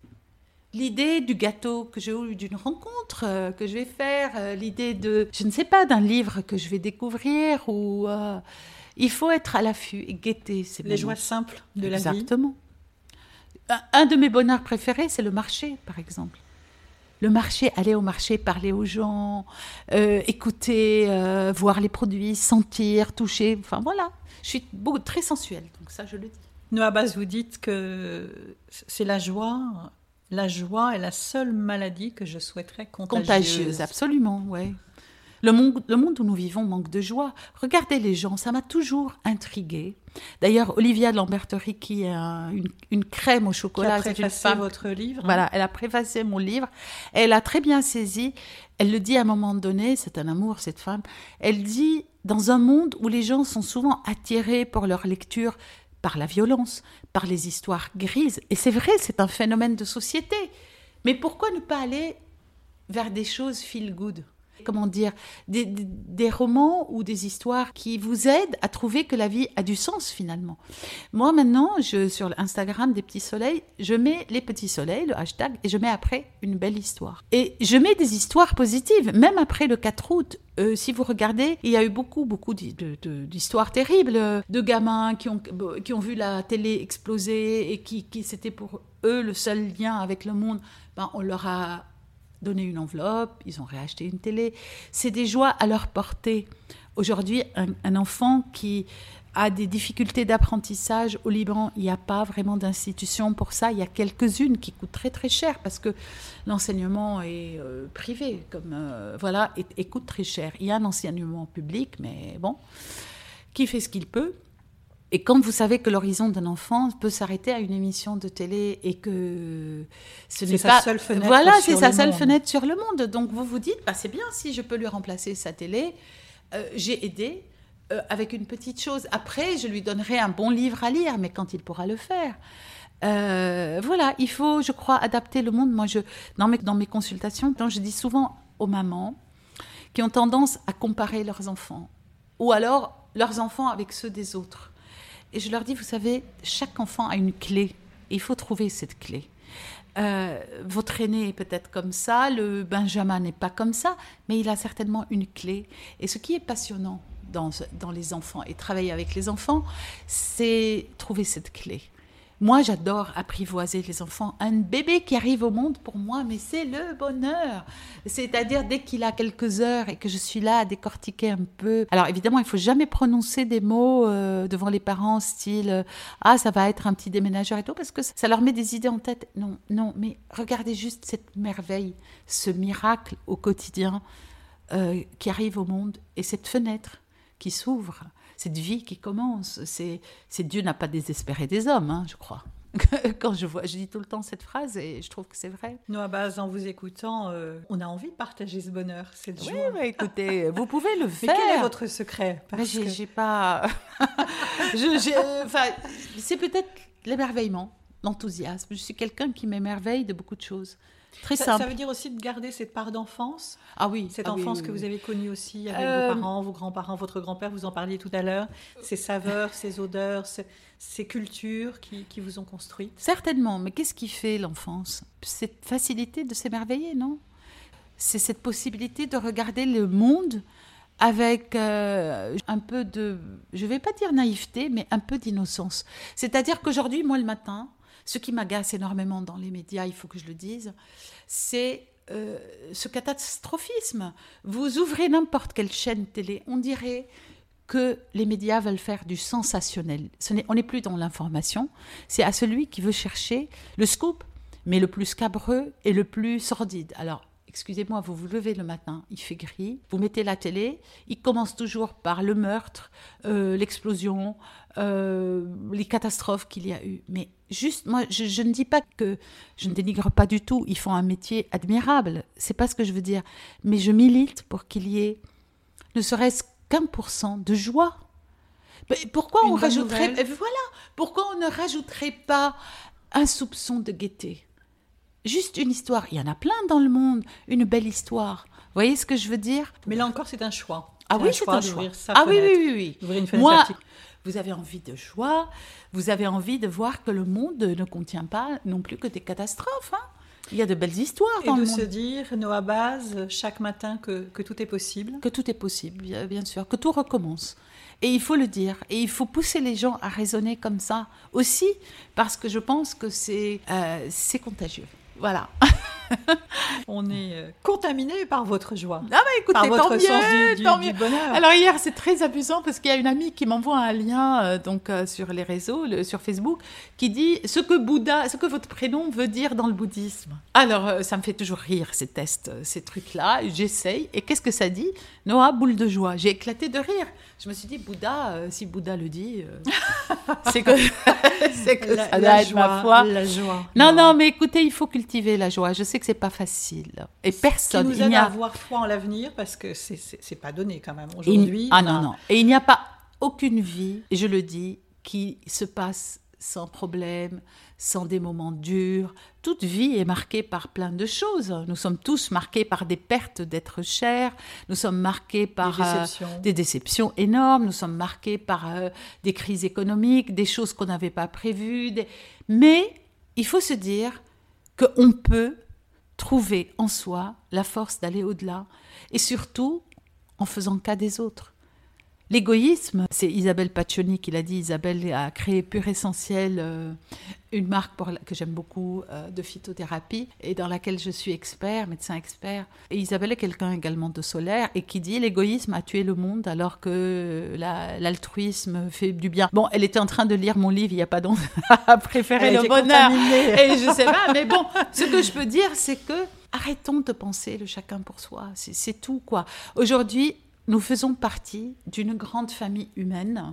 B: L'idée du gâteau que j'ai eu d'une rencontre euh, que je vais faire, euh, l'idée de, je ne sais pas, d'un livre que je vais découvrir ou euh, il faut être à l'affût et guetter ces
A: Les
B: moments.
A: joies simples de la vie.
B: Exactement. Un, de mes bonheurs préférés, c'est le marché, par exemple. Le marché, aller au marché, parler aux gens, écouter, voir les produits, sentir, toucher. Enfin voilà, je suis beaucoup, très sensuelle, donc ça je le dis.
A: Noah Bass, vous dites que c'est la joie. La joie est la seule maladie que je souhaiterais contagieuse.
B: Contagieuse, absolument, ouais. Le monde, le monde où nous vivons manque de joie. Regardez les gens, ça m'a toujours intriguée. D'ailleurs, Olivia de Lamberterie, qui est un- une, une crème au
A: Qui
B: chocolat,
A: a
B: c'est une
A: préfacé
B: femme
A: votre livre.
B: Voilà, elle a préfacé mon livre. Elle a très bien saisi. Elle le dit à un moment donné, c'est un amour, cette femme. Elle dit, dans un monde où les gens sont souvent attirés pour leur lecture par la violence, par les histoires grises, et c'est vrai, c'est un phénomène de société. Mais pourquoi ne pas aller vers des choses feel good? Comment dire des, romans ou des histoires qui vous aident à trouver que la vie a du sens finalement. Moi maintenant, je, sur Instagram des petits soleils, je mets les petits soleils, le hashtag, et je mets après une belle histoire. Et je mets des histoires positives, même après le 4 août. Euh, si vous regardez, il y a eu beaucoup, beaucoup d'histoires terribles, euh, de gamins qui ont, qui ont vu la télé exploser et qui, qui c'était pour eux le seul lien avec le monde. Ben, on leur a donné une enveloppe, ils ont réacheté une télé. C'est des joies à leur portée. Aujourd'hui, un, enfant qui a des difficultés d'apprentissage au Liban, il n'y a pas vraiment d'institution pour ça. Il y a quelques-unes qui coûtent très très cher parce que l'enseignement est euh, privé, comme euh, voilà, et coûte très cher. Il y a un enseignement public, mais bon, qui fait ce qu'il peut. Et quand vous savez que l'horizon d'un enfant peut s'arrêter à une émission de télé et que ce n'est
A: sa
B: pas
A: seule fenêtre
B: voilà, c'est sa
A: le
B: seule
A: monde.
B: fenêtre sur le monde. Donc vous vous dites, bah, c'est bien si je peux lui remplacer sa télé. Euh, J'ai aidé euh, avec une petite chose. Après, je lui donnerai un bon livre à lire, mais quand il pourra le faire. Euh, voilà, il faut, je crois, adapter le monde. Moi, je, dans, mes, dans mes consultations, je dis souvent aux mamans qui ont tendance à comparer leurs enfants, ou alors leurs enfants avec ceux des autres. Et je leur dis, vous savez, chaque enfant a une clé. Il faut trouver cette clé. Euh, votre aîné est peut-être comme ça, le Benjamin n'est pas comme ça, mais il a certainement une clé. Et ce qui est passionnant dans, dans les enfants et travailler avec les enfants, c'est trouver cette clé. Moi, j'adore apprivoiser les enfants. Un bébé qui arrive au monde, pour moi, mais c'est le bonheur. C'est-à-dire, dès qu'il a quelques heures et que je suis là à décortiquer un peu. Alors, évidemment, il faut jamais prononcer des mots euh, devant les parents, style euh, Ah, ça va être un petit déménageur et tout, parce que ça leur met des idées en tête. Non, non, mais regardez juste cette merveille, ce miracle au quotidien euh, qui arrive au monde et cette fenêtre qui s'ouvre cette vie qui commence. C'est, Dieu n'a pas désespéré des hommes, hein, je crois. Quand je vois, je dis tout le temps cette phrase et je trouve que c'est vrai.
A: Nous, à base, en vous écoutant, euh, on a envie de partager ce bonheur, cette
B: joie. Oui, mais écoutez, vous pouvez le faire.
A: Mais quel est votre secret?
B: Parce que... j'ai, pas. je, enfin, c'est peut-être l'émerveillement, l'enthousiasme. Je suis quelqu'un qui m'émerveille de beaucoup de choses. Très
A: ça,
B: simple.
A: Ça veut dire aussi de garder cette part d'enfance.
B: Ah oui.
A: Cette
B: ah
A: enfance que vous avez connue aussi avec vos euh, parents, vos grands-parents, votre grand-père, vous en parliez tout à l'heure. Ces saveurs, ces odeurs, ces, cultures qui, qui, vous ont construit.
B: Certainement. Mais qu'est-ce qui fait l'enfance? Cette facilité de s'émerveiller, non? C'est cette possibilité de regarder le monde avec euh, un peu de, je ne vais pas dire naïveté, mais un peu d'innocence. C'est-à-dire qu'aujourd'hui, moi, le matin, ce qui m'agace énormément dans les médias, il faut que je le dise, c'est euh, ce catastrophisme. Vous ouvrez n'importe quelle chaîne télé, on dirait que les médias veulent faire du sensationnel. on n'est plus dans l'information, c'est à celui qui veut chercher le scoop, mais le plus scabreux et le plus sordide. Alors, excusez-moi, vous vous levez le matin, il fait gris, vous mettez la télé, il commence toujours par le meurtre, euh, l'explosion, euh, les catastrophes qu'il y a eu. Mais juste, moi, je, ne dis pas que je ne dénigre pas du tout. Ils font un métier admirable. C'est pas ce que je veux dire. Mais je milite pour qu'il y ait ne serait-ce qu'un pour cent de joie. pourquoi on rajouterait voilà Pourquoi on ne rajouterait pas un soupçon de gaieté? Juste une histoire. Il y en a plein dans le monde. Une belle histoire. Vous voyez ce que je veux dire?
A: Mais là encore, c'est un choix.
B: Ah oui, c'est un choix. Ah oui, oui, oui,
A: oui. une Moi,
B: vous avez envie de joie, vous avez envie de voir que le monde ne contient pas non plus que des catastrophes. Hein. il y a de belles histoires.
A: Et de se dire, Noah Baz, chaque matin, que, que, tout est possible.
B: Que tout est possible, bien sûr, que tout recommence. Et il faut le dire. Et il faut pousser les gens à raisonner comme ça aussi, parce que je pense que c'est euh, contagieux. Voilà.
A: On est euh, contaminé par votre joie.
B: Ah bah écoutez, par votre sens du, bonheur. Alors hier, c'est très amusant parce qu'il y a une amie qui m'envoie un lien euh, donc euh, sur les réseaux, sur Facebook, qui dit ce que Bouddha, ce que votre prénom veut dire dans le bouddhisme. Alors ça me fait toujours rire ces tests, ces trucs-là. J'essaye et qu'est-ce que ça dit? Noah, boule de joie. J'ai éclaté de rire. Je me suis dit Bouddha, si Bouddha le dit, c'est que c'est que ça doit être ma foi.
A: La joie.
B: Non, non, mais écoutez, il faut cultiver la joie. Je sais que c'est pas facile. Et personne.
A: Qui nous aide a... à avoir foi en l'avenir parce que c'est pas donné quand même aujourd'hui.
B: Ah non, non. Et il n'y a pas aucune vie, et je le dis, qui se passe sans problème, sans des moments durs. Toute vie est marquée par plein de choses. Nous sommes tous marqués par des pertes d'êtres chers, nous sommes marqués par
A: des déceptions,
B: euh, des déceptions énormes, nous sommes marqués par euh, des crises économiques, des choses qu'on n'avait pas prévues. Mais il faut se dire qu'on peut trouver en soi la force d'aller au-delà et surtout en faisant cas des autres. L'égoïsme, c'est Isabelle Paccioni qui l'a dit. Isabelle a créé Pure Essentiel, euh, une marque pour que j'aime beaucoup euh, de phytothérapie et dans laquelle je suis expert, médecin expert. Et Isabelle est quelqu'un également de solaire et qui dit l'égoïsme a tué le monde alors que l'altruisme fait du bien. Bon, elle était en train de lire mon livre, il n'y a pas donc à préférer le bonheur. Et je sais pas, mais bon, ce que je peux dire, c'est que arrêtons de penser le chacun pour soi. C'est tout, quoi. Aujourd'hui, nous faisons partie d'une grande famille humaine.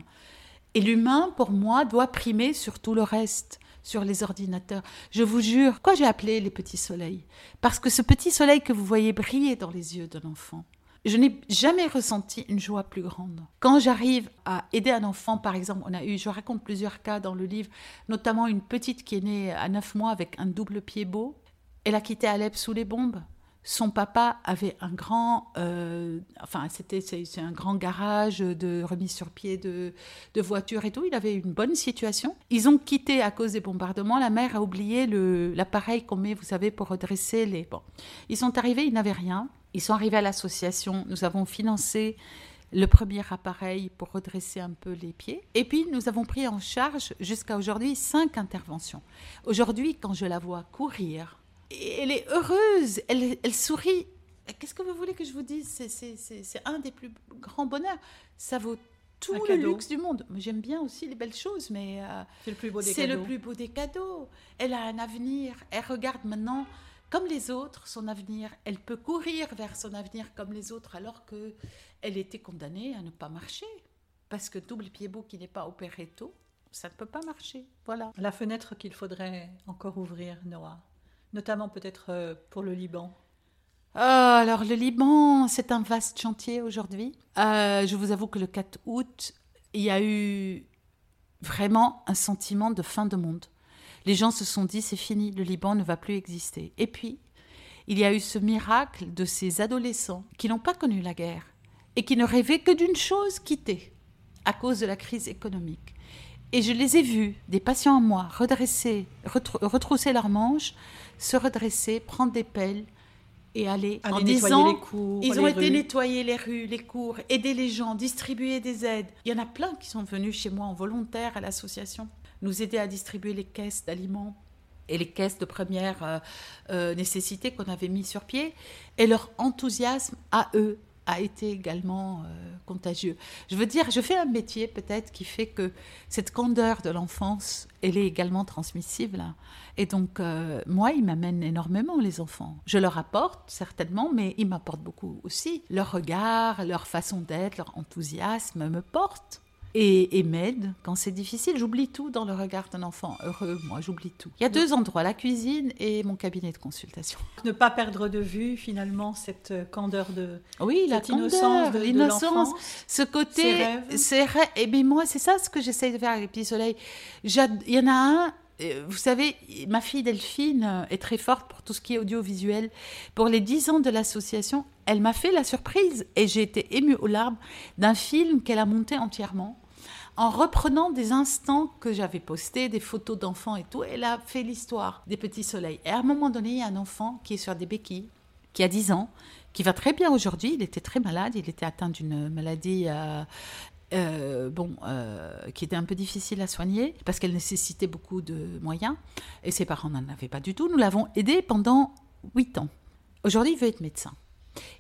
B: Et l'humain, pour moi, doit primer sur tout le reste, sur les ordinateurs. Je vous jure, pourquoi j'ai appelé les petits soleils? Parce que ce petit soleil que vous voyez briller dans les yeux d'un enfant, je n'ai jamais ressenti une joie plus grande. Quand j'arrive à aider un enfant, par exemple, on a eu, je raconte plusieurs cas dans le livre, notamment une petite qui est née à 9 mois avec un double pied beau. Elle a quitté Alep sous les bombes son papa avait un grand, euh, enfin c'était c'est un grand garage de remise sur pied de, de voitures et tout. Il avait une bonne situation. Ils ont quitté à cause des bombardements. La mère a oublié l'appareil qu'on met, vous savez, pour redresser les. Bon, ils sont arrivés, ils n'avaient rien. Ils sont arrivés à l'association. Nous avons financé le premier appareil pour redresser un peu les pieds. Et puis, nous avons pris en charge jusqu'à aujourd'hui cinq interventions. Aujourd'hui, quand je la vois courir, elle est heureuse, elle, elle sourit. Qu'est-ce que vous voulez que je vous dise? C'est un des plus grands bonheurs. Ça vaut tout le luxe du monde. J'aime bien aussi les belles choses, mais euh,
A: c'est le plus beau des
B: cadeaux. Le plus beau des cadeaux. Elle a un avenir. Elle regarde maintenant comme les autres son avenir. Elle peut courir vers son avenir comme les autres, alors que elle était condamnée à ne pas marcher parce que double pied beau qui n'est pas opéré tôt, ça ne peut pas marcher. Voilà.
A: La fenêtre qu'il faudrait encore ouvrir, Noah, notamment peut-être euh, pour le Liban.
B: Ah, alors le Liban, c'est un vaste chantier aujourd'hui. Euh, je vous avoue que le 4 août, il y a eu vraiment un sentiment de fin de monde. Les gens se sont dit c'est fini, le Liban ne va plus exister. Et puis, il y a eu ce miracle de ces adolescents qui n'ont pas connu la guerre et qui ne rêvaient que d'une chose, quitter, à cause de la crise économique. Et je les ai vus, des patients à moi, redresser, retrousser leurs manches, se redresser, prendre des pelles, et aller,
A: en disant les cours,
B: ils ont été nettoyer les rues, les cours, aider les gens, distribuer des aides. Il y en a plein qui sont venus chez moi en volontaire à l'association, nous aider à distribuer les caisses d'aliments et les caisses de première euh, euh, nécessité qu'on avait mis sur pied. Et leur enthousiasme à eux a été également euh, contagieux. Je veux dire, je fais un métier peut-être qui fait que cette candeur de l'enfance, elle est également transmissible. Et donc, euh, moi, ils m'amènent énormément, les enfants. Je leur apporte, certainement, mais ils m'apportent beaucoup aussi. Leur regard, leur façon d'être, leur enthousiasme me portent et, et m'aide quand c'est difficile. J'oublie tout dans le regard d'un enfant heureux. Moi, j'oublie tout. Il y a deux endroits, la cuisine et mon cabinet de consultation.
A: Ne pas perdre de vue finalement cette candeur de
B: oui, la innocence, l'innocence, ce côté, c'est et bien moi c'est ça ce que j'essaye de faire avec les petits soleils. Il y en a un euh, vous savez, ma fille Delphine est très forte pour tout ce qui est audiovisuel. Pour les dix ans de l'association, elle m'a fait la surprise et j'ai été émue aux larmes d'un film qu'elle a monté entièrement en reprenant des instants que j'avais postés, des photos d'enfants et tout, elle a fait l'histoire des petits soleils. Et à un moment donné, il y a un enfant qui est sur des béquilles, qui a 10 ans, qui va très bien aujourd'hui. Il était très malade, il était atteint d'une maladie euh, euh, bon, euh, qui était un peu difficile à soigner parce qu'elle nécessitait beaucoup de moyens et ses parents n'en avaient pas du tout. Nous l'avons aidé pendant 8 ans. Aujourd'hui, il veut être médecin.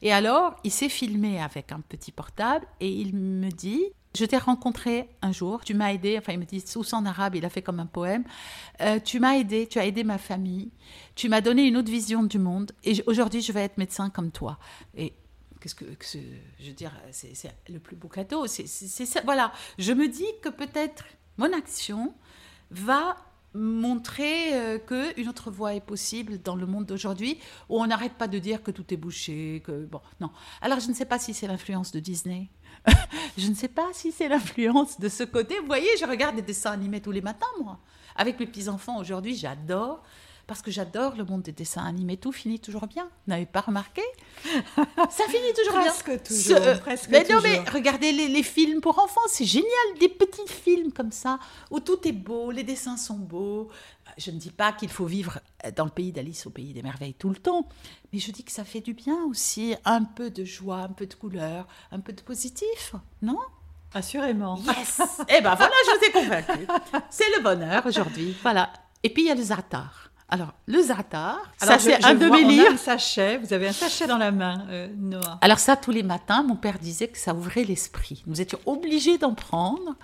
B: Et alors, il s'est filmé avec un petit portable et il me dit je t'ai rencontré un jour, tu m'as aidé, enfin il me dit tous en arabe, il a fait comme un poème. Euh, tu m'as aidé, tu as aidé ma famille, tu m'as donné une autre vision du monde et aujourd'hui je vais être médecin comme toi. Et qu'est-ce que, je veux dire, c'est, le plus beau cadeau. C'est, ça. Voilà, je me dis que peut-être mon action va montrer euh, qu'une autre voie est possible dans le monde d'aujourd'hui où on n'arrête pas de dire que tout est bouché, que bon, non. Alors je ne sais pas si c'est l'influence de Disney je ne sais pas si c'est l'influence de ce côté. Vous voyez, je regarde des dessins animés tous les matins, moi. Avec mes petits-enfants aujourd'hui, j'adore. Parce que j'adore le monde des dessins animés. Tout finit toujours bien. Vous n'avez pas remarqué? Ça finit toujours
A: bien. Presque toujours. Euh, presque
B: mais non, mais regardez les, les films pour enfants. C'est génial. Des petits films comme ça, où tout est beau, les dessins sont beaux, je ne dis pas qu'il faut vivre dans le pays d'Alice au pays des merveilles tout le temps, mais je dis que ça fait du bien aussi, un peu de joie, un peu de couleur, un peu de positif, non?
A: Assurément.
B: Yes Eh ben voilà, je vous ai convaincu. C'est le bonheur aujourd'hui. Voilà. Et puis il y a le zatar. Alors, le zatar,
A: ça c'est un de mes livres. un sachet, vous avez un sachet dans la main, euh, Noah.
B: Alors ça, tous les matins, mon père disait que ça ouvrait l'esprit. Nous étions obligés d'en prendre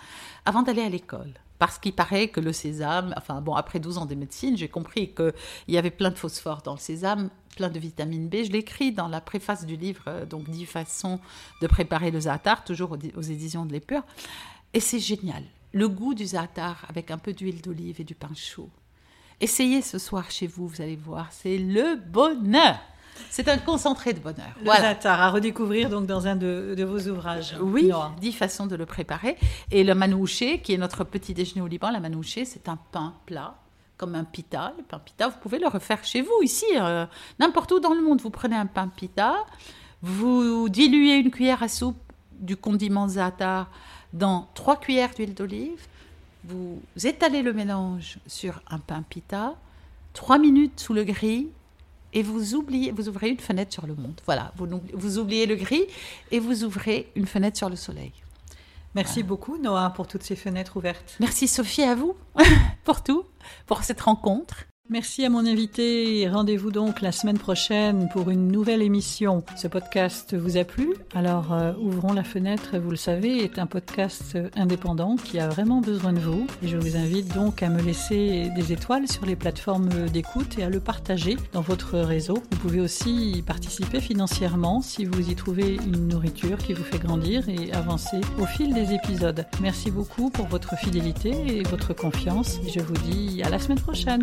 B: avant d'aller à l'école. Parce qu'il paraît que le sésame, enfin bon, après 12 ans de médecine, j'ai compris qu'il y avait plein de phosphore dans le sésame, plein de vitamine B. Je l'écris dans la préface du livre, euh, donc 10 façons de préparer le za'atar, toujours aux, éditions de l'Épure. Et c'est génial. Le goût du za'atar avec un peu d'huile d'olive et du pain chaud. Essayez ce soir chez vous, vous allez voir, c'est le bonheur. C'est un concentré de bonheur.
A: Le voilà. à redécouvrir donc dans un de, vos ouvrages.
B: Oui, dix façons de le préparer. Et le manouché, qui est notre petit déjeuner au Liban, la manouché, c'est un pain plat comme un pita. Le pain pita, vous pouvez le refaire chez vous, ici, euh, n'importe où dans le monde. Vous prenez un pain pita, vous diluez une cuillère à soupe du condiment za'atar dans trois cuillères d'huile d'olive, vous étalez le mélange sur un pain pita, trois minutes sous le gris, et vous oubliez, vous ouvrez une fenêtre sur le monde. Voilà, vous, vous oubliez le gris et vous ouvrez une fenêtre sur le soleil.
A: Merci beaucoup Noah pour toutes ces fenêtres ouvertes.
B: Merci Sophie à vous pour tout, pour cette rencontre.
A: Merci à mon invité. Rendez-vous donc la semaine prochaine pour une nouvelle émission. Ce podcast vous a plu? Alors euh, ouvrons la fenêtre, vous le savez, est un podcast indépendant qui a vraiment besoin de vous. Je vous invite donc à me laisser des étoiles sur les plateformes d'écoute et à le partager dans votre réseau. Vous pouvez aussi participer financièrement si vous y trouvez une nourriture qui vous fait grandir et avancer au fil des épisodes. Merci beaucoup pour votre fidélité et votre confiance. Je vous dis à la semaine prochaine.